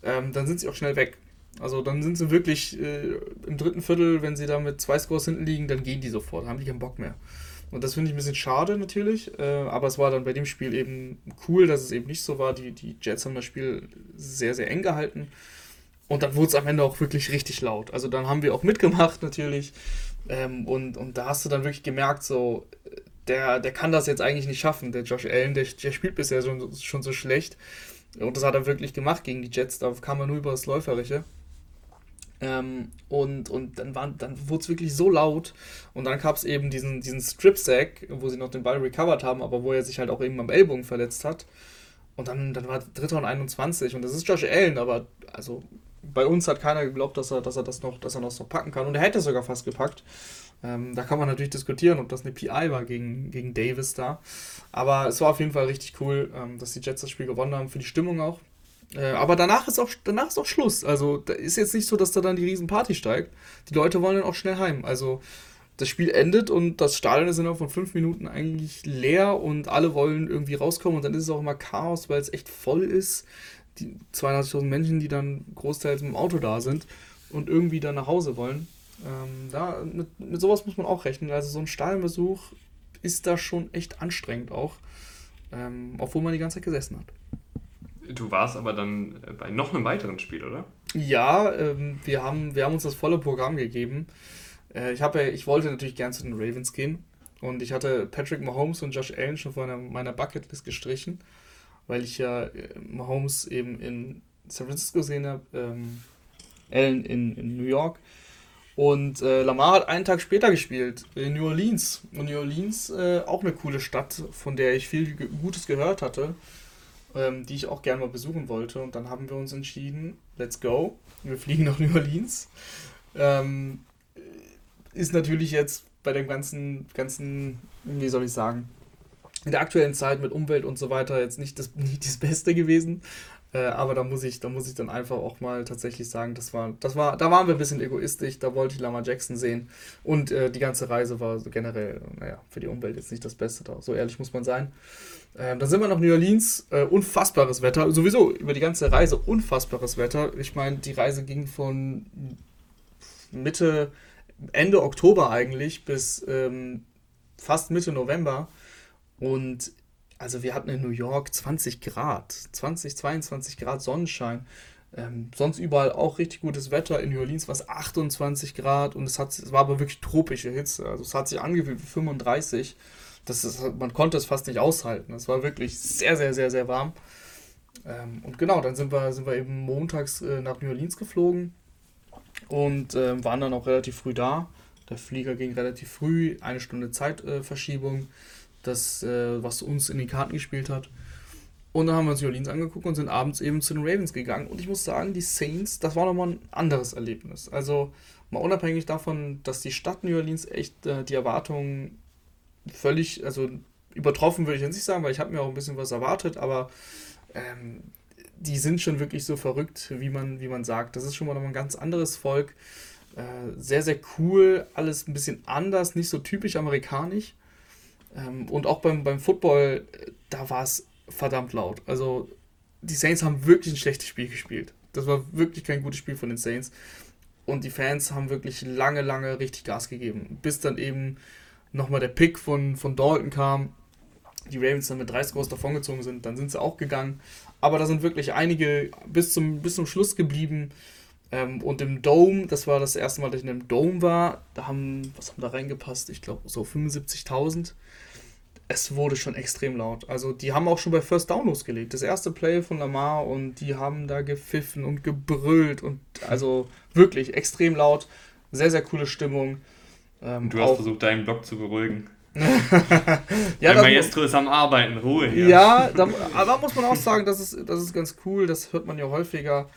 ähm, dann sind sie auch schnell weg. Also dann sind sie wirklich äh, im dritten Viertel, wenn sie da mit zwei Scores hinten liegen, dann gehen die sofort, haben die keinen Bock mehr. Und das finde ich ein bisschen schade natürlich, äh, aber es war dann bei dem Spiel eben cool, dass es eben nicht so war. Die, die Jets haben das Spiel sehr, sehr eng gehalten. Und dann wurde es am Ende auch wirklich richtig laut. Also dann haben wir auch mitgemacht natürlich. Ähm, und, und da hast du dann wirklich gemerkt, so, der, der kann das jetzt eigentlich nicht schaffen. Der Josh Allen, der, der spielt bisher schon, schon so schlecht. Und das hat er wirklich gemacht gegen die Jets. Da kam er nur über das Läuferische. Ähm, und, und dann, dann wurde es wirklich so laut. Und dann gab es eben diesen, diesen Strip-Sack, wo sie noch den Ball recovered haben, aber wo er sich halt auch eben am Ellbogen verletzt hat. Und dann, dann war Dritter und 21. Und das ist Josh Allen, aber also bei uns hat keiner geglaubt, dass er, dass er das noch, dass er noch so packen kann. Und er hätte es sogar fast gepackt. Ähm, da kann man natürlich diskutieren, ob das eine PI war gegen, gegen Davis da. Aber es war auf jeden Fall richtig cool, ähm, dass die Jets das Spiel gewonnen haben, für die Stimmung auch. Äh, aber danach ist, auch, danach ist auch Schluss. Also da ist jetzt nicht so, dass da dann die Riesenparty steigt. Die Leute wollen dann auch schnell heim. Also das Spiel endet und das Stadion ist innerhalb von fünf Minuten eigentlich leer und alle wollen irgendwie rauskommen und dann ist es auch immer Chaos, weil es echt voll ist. Die 200.000 Menschen, die dann großteils im Auto da sind und irgendwie dann nach Hause wollen. Ähm, da, mit, mit sowas muss man auch rechnen. Also so ein Stadionbesuch ist da schon echt anstrengend auch, ähm, obwohl man die ganze Zeit gesessen hat. Du warst aber dann bei noch einem weiteren Spiel, oder? Ja, ähm, wir, haben, wir haben uns das volle Programm gegeben. Äh, ich, hab, ich wollte natürlich gern zu den Ravens gehen und ich hatte Patrick Mahomes und Josh Allen schon von meiner Bucketlist gestrichen, weil ich ja äh, Mahomes eben in San Francisco gesehen habe, ähm, Allen in, in New York. Und äh, Lamar hat einen Tag später gespielt, in New Orleans. Und New Orleans, äh, auch eine coole Stadt, von der ich viel Gutes gehört hatte, ähm, die ich auch gerne mal besuchen wollte. Und dann haben wir uns entschieden, let's go. Wir fliegen nach *laughs* New Orleans. Ähm, ist natürlich jetzt bei dem ganzen, ganzen, wie soll ich sagen, in der aktuellen Zeit mit Umwelt und so weiter jetzt nicht das, *laughs* nicht das Beste gewesen. Äh, aber da muss ich, da muss ich dann einfach auch mal tatsächlich sagen, das war, das war, da waren wir ein bisschen egoistisch, da wollte ich Lama Jackson sehen. Und äh, die ganze Reise war so generell, naja, für die Umwelt jetzt nicht das Beste da. So ehrlich muss man sein. Ähm, dann sind wir nach New Orleans, äh, unfassbares Wetter, sowieso über die ganze Reise unfassbares Wetter. Ich meine, die Reise ging von Mitte, Ende Oktober eigentlich bis ähm, fast Mitte November. Und also wir hatten in New York 20 Grad, 20, 22 Grad Sonnenschein. Ähm, sonst überall auch richtig gutes Wetter. In New Orleans war es 28 Grad und es, hat, es war aber wirklich tropische Hitze. Also es hat sich angefühlt wie 35. Das ist, man konnte es fast nicht aushalten. Es war wirklich sehr, sehr, sehr, sehr warm. Ähm, und genau, dann sind wir, sind wir eben montags äh, nach New Orleans geflogen und äh, waren dann auch relativ früh da. Der Flieger ging relativ früh, eine Stunde Zeitverschiebung. Äh, das, äh, was uns in die Karten gespielt hat. Und dann haben wir uns New Orleans angeguckt und sind abends eben zu den Ravens gegangen. Und ich muss sagen, die Saints, das war nochmal ein anderes Erlebnis. Also mal unabhängig davon, dass die Stadt New Orleans echt äh, die Erwartungen völlig, also übertroffen würde ich jetzt nicht sagen, weil ich habe mir auch ein bisschen was erwartet, aber ähm, die sind schon wirklich so verrückt, wie man, wie man sagt. Das ist schon mal noch ein ganz anderes Volk. Äh, sehr, sehr cool, alles ein bisschen anders, nicht so typisch amerikanisch. Ähm, und auch beim, beim Football, da war es verdammt laut. Also die Saints haben wirklich ein schlechtes Spiel gespielt. Das war wirklich kein gutes Spiel von den Saints. Und die Fans haben wirklich lange, lange richtig Gas gegeben. Bis dann eben nochmal der Pick von, von Dalton kam. Die Ravens dann mit 30 groß davongezogen sind. Dann sind sie auch gegangen. Aber da sind wirklich einige bis zum, bis zum Schluss geblieben. Ähm, und im Dome, das war das erste Mal, dass ich in einem Dome war, da haben, was haben da reingepasst? Ich glaube so 75.000 es wurde schon extrem laut. Also die haben auch schon bei First Down losgelegt. Das erste Play von Lamar und die haben da gepfiffen und gebrüllt und also wirklich extrem laut. Sehr, sehr coole Stimmung. Ähm, du hast auch, versucht, deinen Blog zu beruhigen. *laughs* ja, Der Maestro ist am Arbeiten, Ruhe hier. Ja, *laughs* da, aber muss man auch sagen, das ist, das ist ganz cool, das hört man ja häufiger.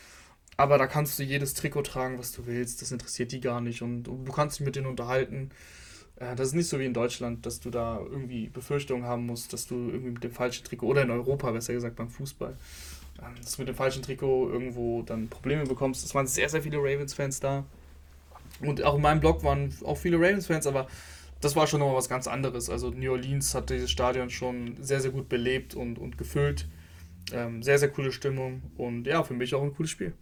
Aber da kannst du jedes Trikot tragen, was du willst. Das interessiert die gar nicht und, und du kannst dich mit denen unterhalten. Äh, das ist nicht so wie in Deutschland, dass du da irgendwie Befürchtungen haben musst, dass du irgendwie mit dem falschen Trikot oder in Europa, besser gesagt beim Fußball, ähm, dass du mit dem falschen Trikot irgendwo dann Probleme bekommst. Es waren sehr, sehr viele Ravens-Fans da. Und auch in meinem Blog waren auch viele Ravens-Fans, aber das war schon nochmal was ganz anderes. Also New Orleans hat dieses Stadion schon sehr, sehr gut belebt und, und gefüllt. Ähm, sehr, sehr coole Stimmung und ja, für mich auch ein cooles Spiel.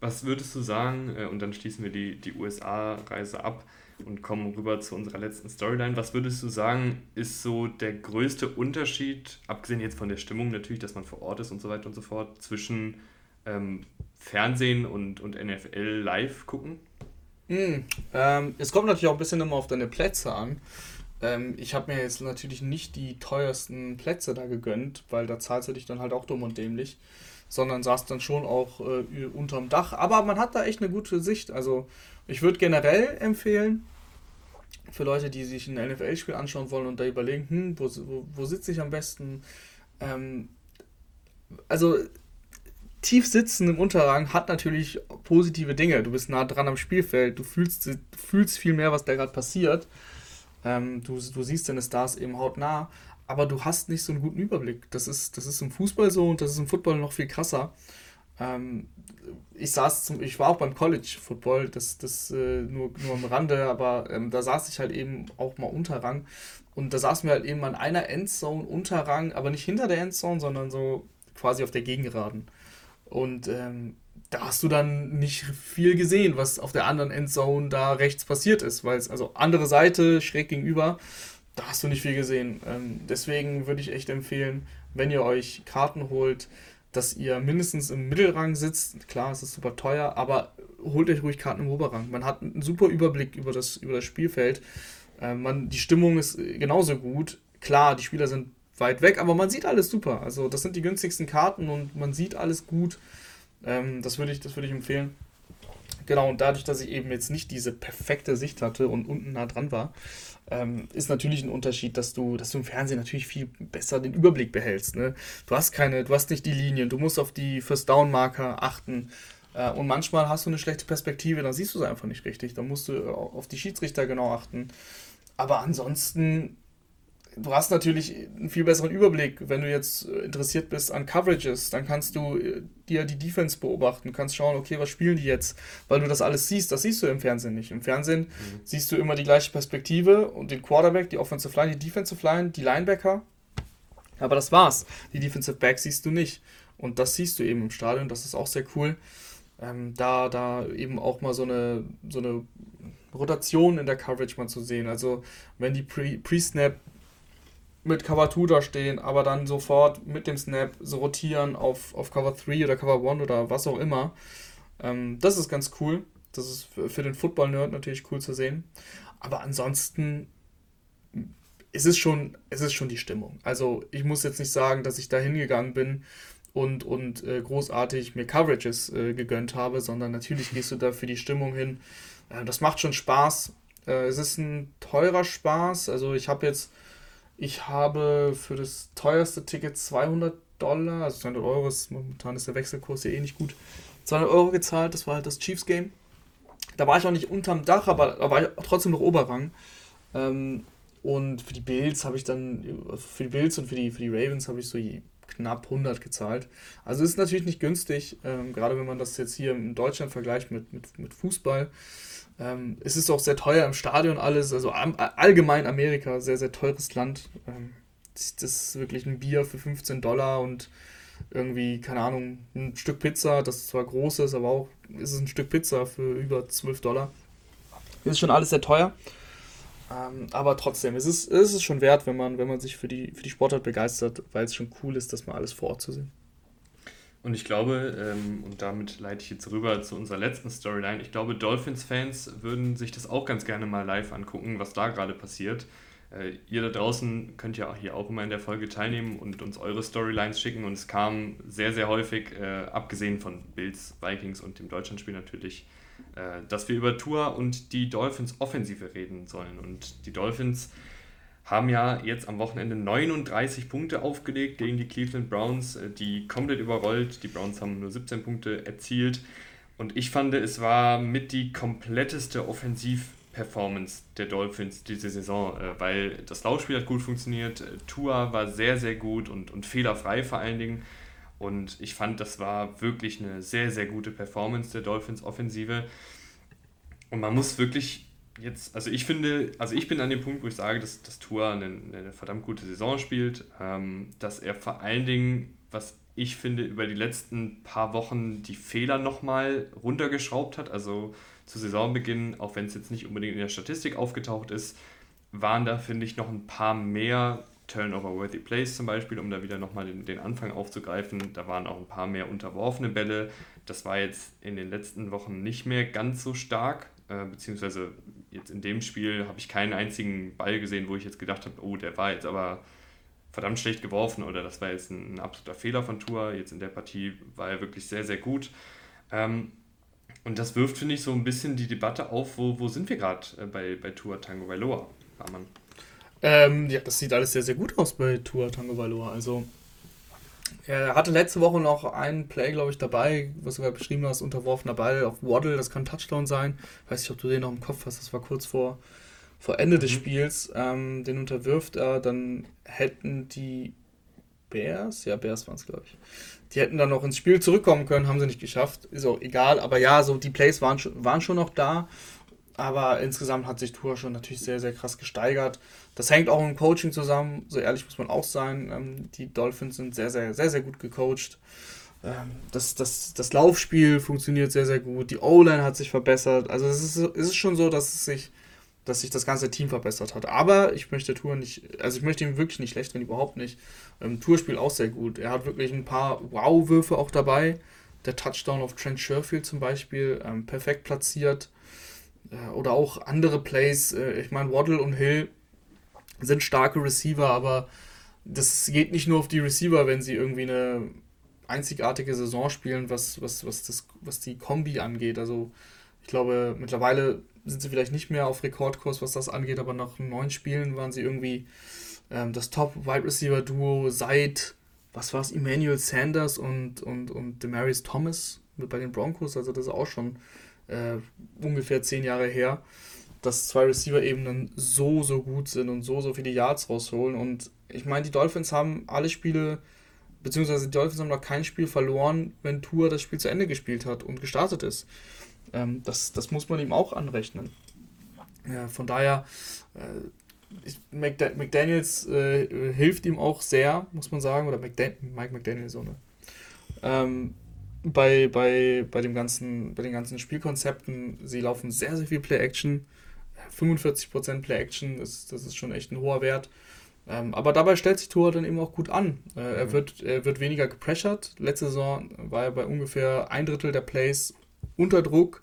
Was würdest du sagen, äh, und dann schließen wir die, die USA-Reise ab, und kommen rüber zu unserer letzten Storyline. Was würdest du sagen, ist so der größte Unterschied, abgesehen jetzt von der Stimmung natürlich, dass man vor Ort ist und so weiter und so fort, zwischen ähm, Fernsehen und, und NFL live gucken? Mm, ähm, es kommt natürlich auch ein bisschen immer auf deine Plätze an. Ähm, ich habe mir jetzt natürlich nicht die teuersten Plätze da gegönnt, weil da zahlst du dich dann halt auch dumm und dämlich sondern saß dann schon auch äh, unterm Dach. Aber man hat da echt eine gute Sicht. Also ich würde generell empfehlen, für Leute, die sich ein NFL-Spiel anschauen wollen und da überlegen, hm, wo, wo, wo sitze ich am besten? Ähm, also tief sitzen im Unterrang hat natürlich positive Dinge. Du bist nah dran am Spielfeld, du fühlst, du fühlst viel mehr, was da gerade passiert. Ähm, du, du siehst deine Stars eben hautnah, aber du hast nicht so einen guten Überblick. Das ist, das ist im Fußball so und das ist im Football noch viel krasser. Ähm, ich saß zum, ich war auch beim College Football, das, das äh, nur, nur am Rande, aber ähm, da saß ich halt eben auch mal unter Rang und da saßen wir halt eben an einer Endzone unter Rang, aber nicht hinter der Endzone, sondern so quasi auf der Gegengeraden. Und ähm, da hast du dann nicht viel gesehen, was auf der anderen Endzone da rechts passiert ist, weil es also andere Seite schräg gegenüber, da hast du nicht viel gesehen. Ähm, deswegen würde ich echt empfehlen, wenn ihr euch Karten holt, dass ihr mindestens im Mittelrang sitzt. Klar, es ist super teuer, aber holt euch ruhig Karten im Oberrang. Man hat einen super Überblick über das, über das Spielfeld. Äh, man, die Stimmung ist genauso gut. Klar, die Spieler sind weit weg, aber man sieht alles super. Also das sind die günstigsten Karten und man sieht alles gut. Ähm, das würde ich, würd ich empfehlen. Genau, und dadurch, dass ich eben jetzt nicht diese perfekte Sicht hatte und unten nah dran war, ähm, ist natürlich ein Unterschied, dass du, dass du im Fernsehen natürlich viel besser den Überblick behältst. Ne? Du hast keine, du hast nicht die Linien, du musst auf die First Down Marker achten. Äh, und manchmal hast du eine schlechte Perspektive, dann siehst du es einfach nicht richtig. Da musst du auf die Schiedsrichter genau achten. Aber ansonsten du hast natürlich einen viel besseren Überblick, wenn du jetzt äh, interessiert bist an Coverages, dann kannst du äh, dir die Defense beobachten, kannst schauen, okay, was spielen die jetzt, weil du das alles siehst, das siehst du im Fernsehen nicht. Im Fernsehen mhm. siehst du immer die gleiche Perspektive und den Quarterback, die Offensive Line, die Defensive Line, die Linebacker, aber das war's. Die Defensive Back siehst du nicht und das siehst du eben im Stadion, das ist auch sehr cool. Ähm, da, da eben auch mal so eine, so eine Rotation in der Coverage mal zu sehen. Also wenn die Pre-Snap mit Cover 2 da stehen, aber dann sofort mit dem Snap so rotieren auf, auf Cover 3 oder Cover 1 oder was auch immer. Ähm, das ist ganz cool. Das ist für, den Football-Nerd natürlich cool zu sehen. Aber ansonsten ist es schon, es ist schon die Stimmung. Also ich muss jetzt nicht sagen, dass ich da hingegangen bin und, und äh, großartig mir Coverages äh, gegönnt habe, sondern natürlich gehst du da für die Stimmung hin. Äh, das macht schon Spaß. Äh, es ist ein teurer Spaß. Also ich habe jetzt ich habe für das teuerste Ticket 200 Dollar, also 200 Euro, ist, momentan ist der Wechselkurs ja eh nicht gut, 200 Euro gezahlt, das war halt das Chiefs Game. Da war ich auch nicht unterm Dach, aber da war ich trotzdem noch Oberrang. Ähm, und für die Bills habe ich dann, für die Bills und für die, für die Ravens habe ich so knapp 100 gezahlt. Also ist natürlich nicht günstig, ähm, gerade wenn man das jetzt hier in Deutschland vergleicht mit, mit, mit Fußball. Ähm, es ist auch sehr teuer im Stadion alles, also allgemein Amerika, sehr, sehr teures Land. Ähm, das ist wirklich ein Bier für 15 Dollar und irgendwie, keine Ahnung, ein Stück Pizza, das zwar groß ist, aber auch ist es ein Stück Pizza für über 12 Dollar. Ist schon alles sehr teuer. Ähm, aber trotzdem, es ist, es ist schon wert, wenn man, wenn man sich für die, für die Sportart begeistert, weil es schon cool ist, das mal alles vor Ort zu sehen. Und ich glaube, ähm, und damit leite ich jetzt rüber zu unserer letzten Storyline, ich glaube, Dolphins-Fans würden sich das auch ganz gerne mal live angucken, was da gerade passiert. Äh, ihr da draußen könnt ja auch hier auch immer in der Folge teilnehmen und uns eure Storylines schicken. Und es kam sehr, sehr häufig, äh, abgesehen von Bills, Vikings und dem Deutschlandspiel natürlich, äh, dass wir über Tour und die Dolphins-Offensive reden sollen. Und die Dolphins haben ja jetzt am Wochenende 39 Punkte aufgelegt gegen die Cleveland Browns, äh, die komplett überrollt. Die Browns haben nur 17 Punkte erzielt. Und ich fand, es war mit die kompletteste Offensivperformance der Dolphins diese Saison, äh, weil das Laufspiel hat gut funktioniert, äh, Tua war sehr, sehr gut und, und fehlerfrei vor allen Dingen. Und ich fand, das war wirklich eine sehr, sehr gute Performance der Dolphins Offensive. Und man muss wirklich jetzt, also ich finde, also ich bin an dem Punkt, wo ich sage, dass, dass Tua eine, eine verdammt gute Saison spielt, ähm, dass er vor allen Dingen, was ich finde, über die letzten paar Wochen die Fehler nochmal runtergeschraubt hat. Also zu Saisonbeginn, auch wenn es jetzt nicht unbedingt in der Statistik aufgetaucht ist, waren da, finde ich, noch ein paar mehr Turnover-worthy Plays zum Beispiel, um da wieder nochmal den, den Anfang aufzugreifen. Da waren auch ein paar mehr unterworfene Bälle. Das war jetzt in den letzten Wochen nicht mehr ganz so stark, äh, beziehungsweise jetzt in dem Spiel habe ich keinen einzigen Ball gesehen, wo ich jetzt gedacht habe, oh, der war jetzt aber verdammt schlecht geworfen oder das war jetzt ein, ein absoluter Fehler von Tour. Jetzt in der Partie war er wirklich sehr, sehr gut. Ähm, und das wirft, finde ich, so ein bisschen die Debatte auf, wo, wo sind wir gerade äh, bei, bei Tour Tango Valoa, Rahman? Ähm, ja, das sieht alles sehr, sehr gut aus bei Tour Tango Valoa. Also er hatte letzte Woche noch einen Play, glaube ich, dabei, was du gerade beschrieben hast, unterworfener Ball auf Waddle, das kann Touchdown sein. Weiß nicht, ob du den noch im Kopf hast, das war kurz vor, vor Ende des mhm. Spiels, ähm, den unterwirft er, dann hätten die Bears, ja, Bears waren es, glaube ich, die hätten dann noch ins Spiel zurückkommen können, haben sie nicht geschafft, ist auch egal, aber ja, so die Plays waren, waren schon noch da, aber insgesamt hat sich Tour schon natürlich sehr, sehr krass gesteigert. Das hängt auch im Coaching zusammen, so ehrlich muss man auch sein. Ähm, die Dolphins sind sehr, sehr, sehr, sehr gut gecoacht. Ähm, das, das, das Laufspiel funktioniert sehr, sehr gut. Die O-Line hat sich verbessert. Also es ist, es ist schon so, dass es sich, dass sich das ganze Team verbessert hat. Aber ich möchte Tour nicht, also ich möchte ihm wirklich nicht schlecht reden, überhaupt nicht. Ähm, Tour spielt auch sehr gut. Er hat wirklich ein paar Wow-Würfe auch dabei. Der Touchdown auf Trent Sherfield zum Beispiel, ähm, perfekt platziert. Oder auch andere Plays. Äh, ich meine, Waddle und Hill sind starke Receiver, aber das geht nicht nur auf die Receiver, wenn sie irgendwie eine einzigartige Saison spielen, was, was, was, das, was die Kombi angeht. Also ich glaube, mittlerweile sind sie vielleicht nicht mehr auf Rekordkurs, was das angeht, aber nach neun Spielen waren sie irgendwie ähm, das Top-Wide Receiver-Duo seit, was war es, Emmanuel Sanders und, und, und Demarius Thomas bei den Broncos. Also das ist auch schon äh, ungefähr zehn Jahre her, dass zwei Receiver eben dann so, so gut sind und so, so viele Yards rausholen. Und ich meine, die Dolphins haben alle Spiele, beziehungsweise die Dolphins haben noch kein Spiel verloren, wenn Tour das Spiel zu Ende gespielt hat und gestartet ist. Ähm, das, das muss man ihm auch anrechnen. Ja, von daher, äh, ich, McDa McDaniels äh, hilft ihm auch sehr, muss man sagen, oder McDan Mike McDaniels so, ne? Ähm, bei, bei, bei, dem ganzen, bei den ganzen Spielkonzepten. Sie laufen sehr, sehr viel Play-Action. 45% Play-Action, das, das ist schon echt ein hoher Wert. Ähm, aber dabei stellt sich Tor dann eben auch gut an. Äh, mhm. er, wird, er wird weniger gepressured. Letzte Saison war er bei ungefähr ein Drittel der Plays unter Druck,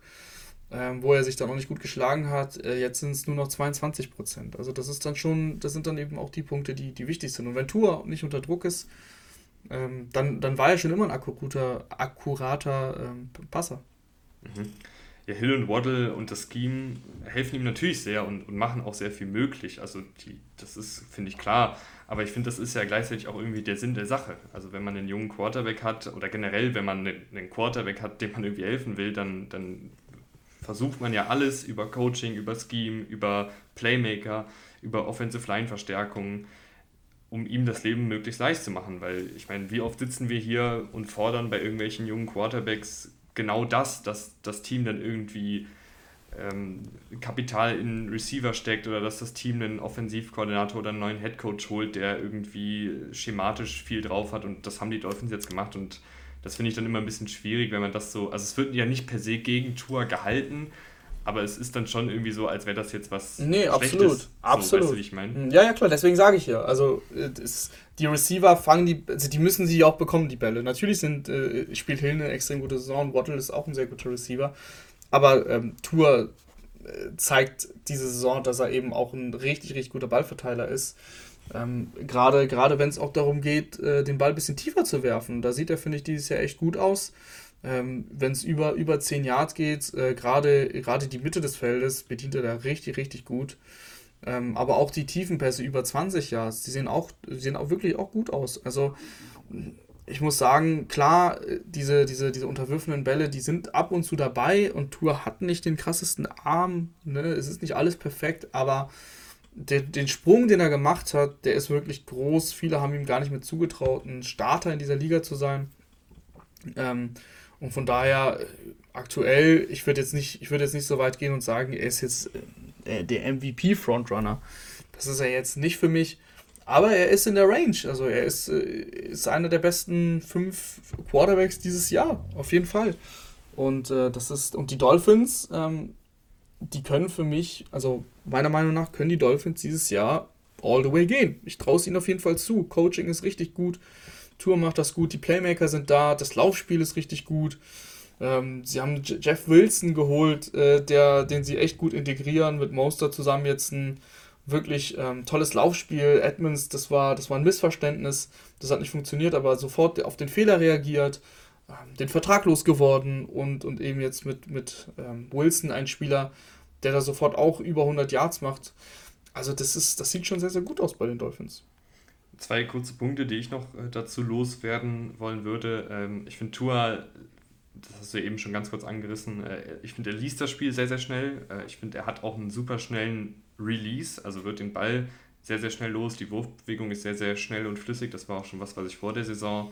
ähm, wo er sich dann auch nicht gut geschlagen hat. Äh, jetzt sind es nur noch 22 Also das ist dann schon, das sind dann eben auch die Punkte, die, die wichtig sind. Und wenn Tour nicht unter Druck ist, ähm, dann, dann war er schon immer ein akkurater, akkurater ähm, Passer. Mhm. Ja, Hill und Waddle und das Scheme helfen ihm natürlich sehr und, und machen auch sehr viel möglich. Also die, das ist, finde ich, klar. Aber ich finde, das ist ja gleichzeitig auch irgendwie der Sinn der Sache. Also wenn man einen jungen Quarterback hat oder generell, wenn man einen Quarterback hat, dem man irgendwie helfen will, dann, dann versucht man ja alles über Coaching, über Scheme, über Playmaker, über Offensive Line Verstärkungen um ihm das Leben möglichst leicht zu machen. Weil ich meine, wie oft sitzen wir hier und fordern bei irgendwelchen jungen Quarterbacks genau das, dass das Team dann irgendwie ähm, Kapital in Receiver steckt oder dass das Team einen Offensivkoordinator oder einen neuen Headcoach holt, der irgendwie schematisch viel drauf hat. Und das haben die Dolphins jetzt gemacht und das finde ich dann immer ein bisschen schwierig, wenn man das so. Also es wird ja nicht per se gegen Tour gehalten, aber es ist dann schon irgendwie so, als wäre das jetzt was. Nee, absolut. So, absolut. Weißt du, wie ich meine? Hm, ja, ja, klar, deswegen sage ich ja. Also, das, die Receiver fangen die, also die müssen sie auch bekommen, die Bälle. Natürlich sind, äh, spielt Hill eine extrem gute Saison, Waddle ist auch ein sehr guter Receiver. Aber ähm, Tour äh, zeigt diese Saison, dass er eben auch ein richtig, richtig guter Ballverteiler ist. Ähm, gerade gerade wenn es auch darum geht, äh, den Ball ein bisschen tiefer zu werfen. Da sieht er, finde ich, dieses Jahr echt gut aus. Ähm, Wenn es über, über 10 Yards geht, äh, gerade die Mitte des Feldes bedient er da richtig, richtig gut. Ähm, aber auch die Tiefenpässe über 20 Yards, die sehen auch, sehen auch wirklich auch gut aus. Also ich muss sagen, klar, diese, diese, diese unterwürfenden Bälle, die sind ab und zu dabei und Tour hat nicht den krassesten Arm. Ne? Es ist nicht alles perfekt, aber den, den Sprung, den er gemacht hat, der ist wirklich groß. Viele haben ihm gar nicht mehr zugetraut, ein Starter in dieser Liga zu sein. Ähm, und von daher, aktuell, ich würde jetzt nicht, ich würde jetzt nicht so weit gehen und sagen, er ist jetzt äh, der MVP-Frontrunner. Das ist er jetzt nicht für mich. Aber er ist in der Range. Also er ist, äh, ist einer der besten fünf Quarterbacks dieses Jahr. Auf jeden Fall. Und äh, das ist, und die Dolphins, ähm, die können für mich, also meiner Meinung nach, können die Dolphins dieses Jahr all the way gehen. Ich traue es ihnen auf jeden Fall zu. Coaching ist richtig gut. Tour macht das gut, die Playmaker sind da, das Laufspiel ist richtig gut. Ähm, sie haben Jeff Wilson geholt, äh, der, den sie echt gut integrieren, mit Monster zusammen jetzt ein wirklich ähm, tolles Laufspiel. Edmonds, das war, das war ein Missverständnis, das hat nicht funktioniert, aber sofort auf den Fehler reagiert, ähm, den Vertrag losgeworden und, und eben jetzt mit, mit ähm, Wilson ein Spieler, der da sofort auch über 100 Yards macht. Also das, ist, das sieht schon sehr, sehr gut aus bei den Dolphins zwei kurze Punkte, die ich noch äh, dazu loswerden wollen würde. Ähm, ich finde Tua, das hast du eben schon ganz kurz angerissen, äh, ich finde, er liest das Spiel sehr, sehr schnell. Äh, ich finde, er hat auch einen super schnellen Release, also wird den Ball sehr, sehr schnell los. Die Wurfbewegung ist sehr, sehr schnell und flüssig. Das war auch schon was, was ich vor der Saison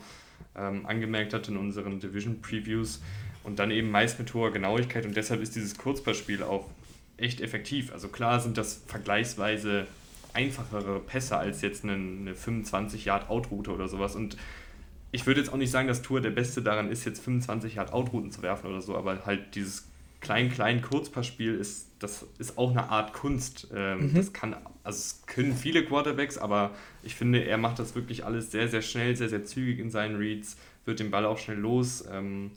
ähm, angemerkt hatte in unseren Division Previews. Und dann eben meist mit hoher Genauigkeit und deshalb ist dieses Kurzballspiel auch echt effektiv. Also klar sind das vergleichsweise einfachere Pässe als jetzt eine, eine 25 Yard Outroute oder sowas. Und ich würde jetzt auch nicht sagen, dass Tour der Beste daran ist, jetzt 25 Yard Outrouten zu werfen oder so, aber halt dieses klein, klein Kurzpassspiel ist, das ist auch eine Art Kunst. Ähm, mhm. Das kann, also es können viele Quarterbacks, aber ich finde, er macht das wirklich alles sehr, sehr schnell, sehr, sehr zügig in seinen Reads, wird den Ball auch schnell los, ähm,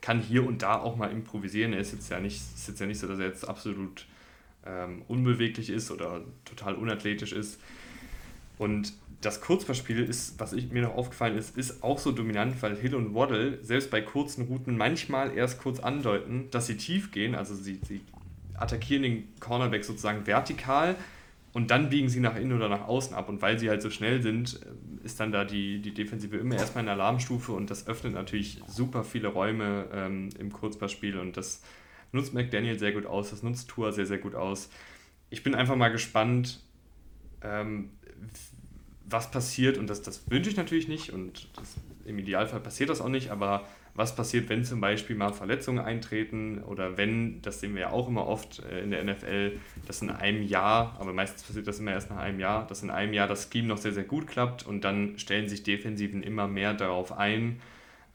kann hier und da auch mal improvisieren. Er ist jetzt ja nicht, ist jetzt ja nicht so, dass er jetzt absolut ähm, unbeweglich ist oder total unathletisch ist. Und das Kurzpassspiel ist, was ich, mir noch aufgefallen ist, ist auch so dominant, weil Hill und Waddle selbst bei kurzen Routen manchmal erst kurz andeuten, dass sie tief gehen, also sie, sie attackieren den Cornerback sozusagen vertikal und dann biegen sie nach innen oder nach außen ab. Und weil sie halt so schnell sind, äh, ist dann da die, die Defensive immer erstmal in Alarmstufe und das öffnet natürlich super viele Räume ähm, im Kurzpassspiel und das nutzt McDaniel sehr gut aus, das nutzt Tour sehr, sehr gut aus. Ich bin einfach mal gespannt, ähm, was passiert, und das, das wünsche ich natürlich nicht, und das, im Idealfall passiert das auch nicht, aber was passiert, wenn zum Beispiel mal Verletzungen eintreten oder wenn, das sehen wir ja auch immer oft äh, in der NFL, dass in einem Jahr, aber meistens passiert das immer erst nach einem Jahr, dass in einem Jahr das Scheme noch sehr, sehr gut klappt und dann stellen sich Defensiven immer mehr darauf ein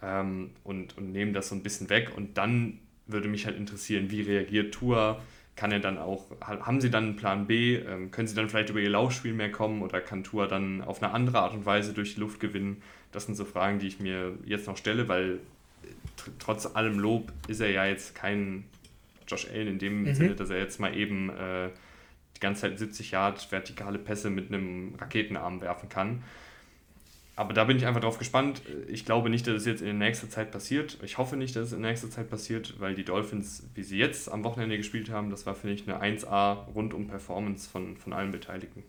ähm, und, und nehmen das so ein bisschen weg und dann würde mich halt interessieren, wie reagiert Tour, kann er dann auch, haben sie dann einen Plan B, ähm, können sie dann vielleicht über ihr Laufspiel mehr kommen oder kann Tour dann auf eine andere Art und Weise durch die Luft gewinnen? Das sind so Fragen, die ich mir jetzt noch stelle, weil trotz allem Lob ist er ja jetzt kein Josh Allen in dem mhm. Sinne, dass er jetzt mal eben äh, die ganze Zeit 70 Yard vertikale Pässe mit einem Raketenarm werfen kann. Aber da bin ich einfach drauf gespannt. Ich glaube nicht, dass es jetzt in nächster Zeit passiert. Ich hoffe nicht, dass es in nächster Zeit passiert, weil die Dolphins, wie sie jetzt am Wochenende gespielt haben, das war, finde ich, eine 1A rundum Performance von, von allen Beteiligten.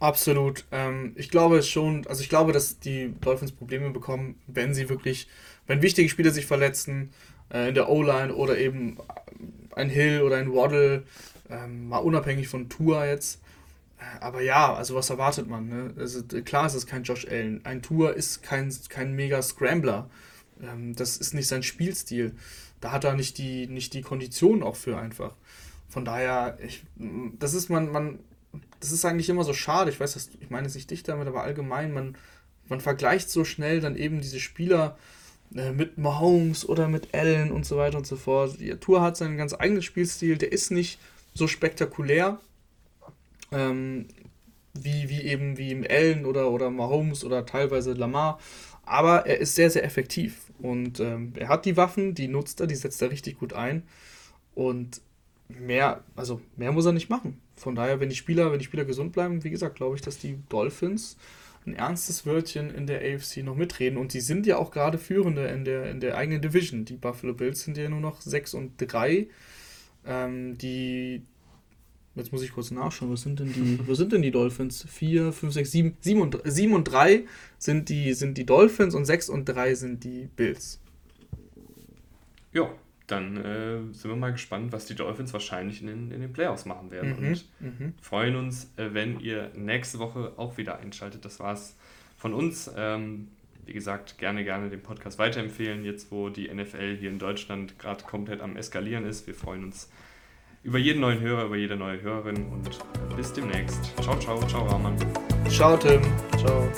Absolut. Ähm, ich glaube schon, also ich glaube, dass die Dolphins Probleme bekommen, wenn sie wirklich, wenn wichtige Spieler sich verletzen, äh, in der O-Line oder eben ein Hill oder ein Waddle, ähm, mal unabhängig von Tour jetzt. Aber ja, also was erwartet man? Ne? Also, klar ist es kein Josh Allen. Ein Tour ist kein, kein mega Scrambler. Ähm, das ist nicht sein Spielstil. Da hat er nicht die, nicht die Kondition auch für einfach. Von daher, ich, das ist man, man das ist eigentlich immer so schade. Ich weiß, dass, ich meine es nicht dich damit, aber allgemein, man, man vergleicht so schnell dann eben diese Spieler äh, mit Mahomes oder mit Allen und so weiter und so fort. Die Tour hat seinen ganz eigenen Spielstil, der ist nicht so spektakulär ähm, wie, wie eben wie im Allen oder, oder Mahomes oder teilweise Lamar. Aber er ist sehr, sehr effektiv. Und ähm, er hat die Waffen, die nutzt er, die setzt er richtig gut ein. Und mehr, also mehr muss er nicht machen. Von daher, wenn die Spieler, wenn die Spieler gesund bleiben, wie gesagt, glaube ich, dass die Dolphins ein ernstes Wörtchen in der AFC noch mitreden. Und die sind ja auch gerade Führende in der, in der eigenen Division. Die Buffalo Bills sind ja nur noch 6 und 3. Ähm, die, jetzt muss ich kurz nachschauen, was sind denn die, *laughs* was sind denn die Dolphins? 4, 5, 6, 7, 7 und, 7 und 3 sind die, sind die Dolphins und 6 und 3 sind die Bills. Ja, dann äh, sind wir mal gespannt, was die Dolphins wahrscheinlich in den, in den Playoffs machen werden. Mhm, und mhm. freuen uns, äh, wenn ihr nächste Woche auch wieder einschaltet. Das war's von uns. Ähm, wie gesagt, gerne, gerne den Podcast weiterempfehlen, jetzt wo die NFL hier in Deutschland gerade komplett am Eskalieren ist. Wir freuen uns über jeden neuen Hörer, über jede neue Hörerin und bis demnächst. Ciao, ciao, ciao, Rahman. Ciao, Tim. Ciao.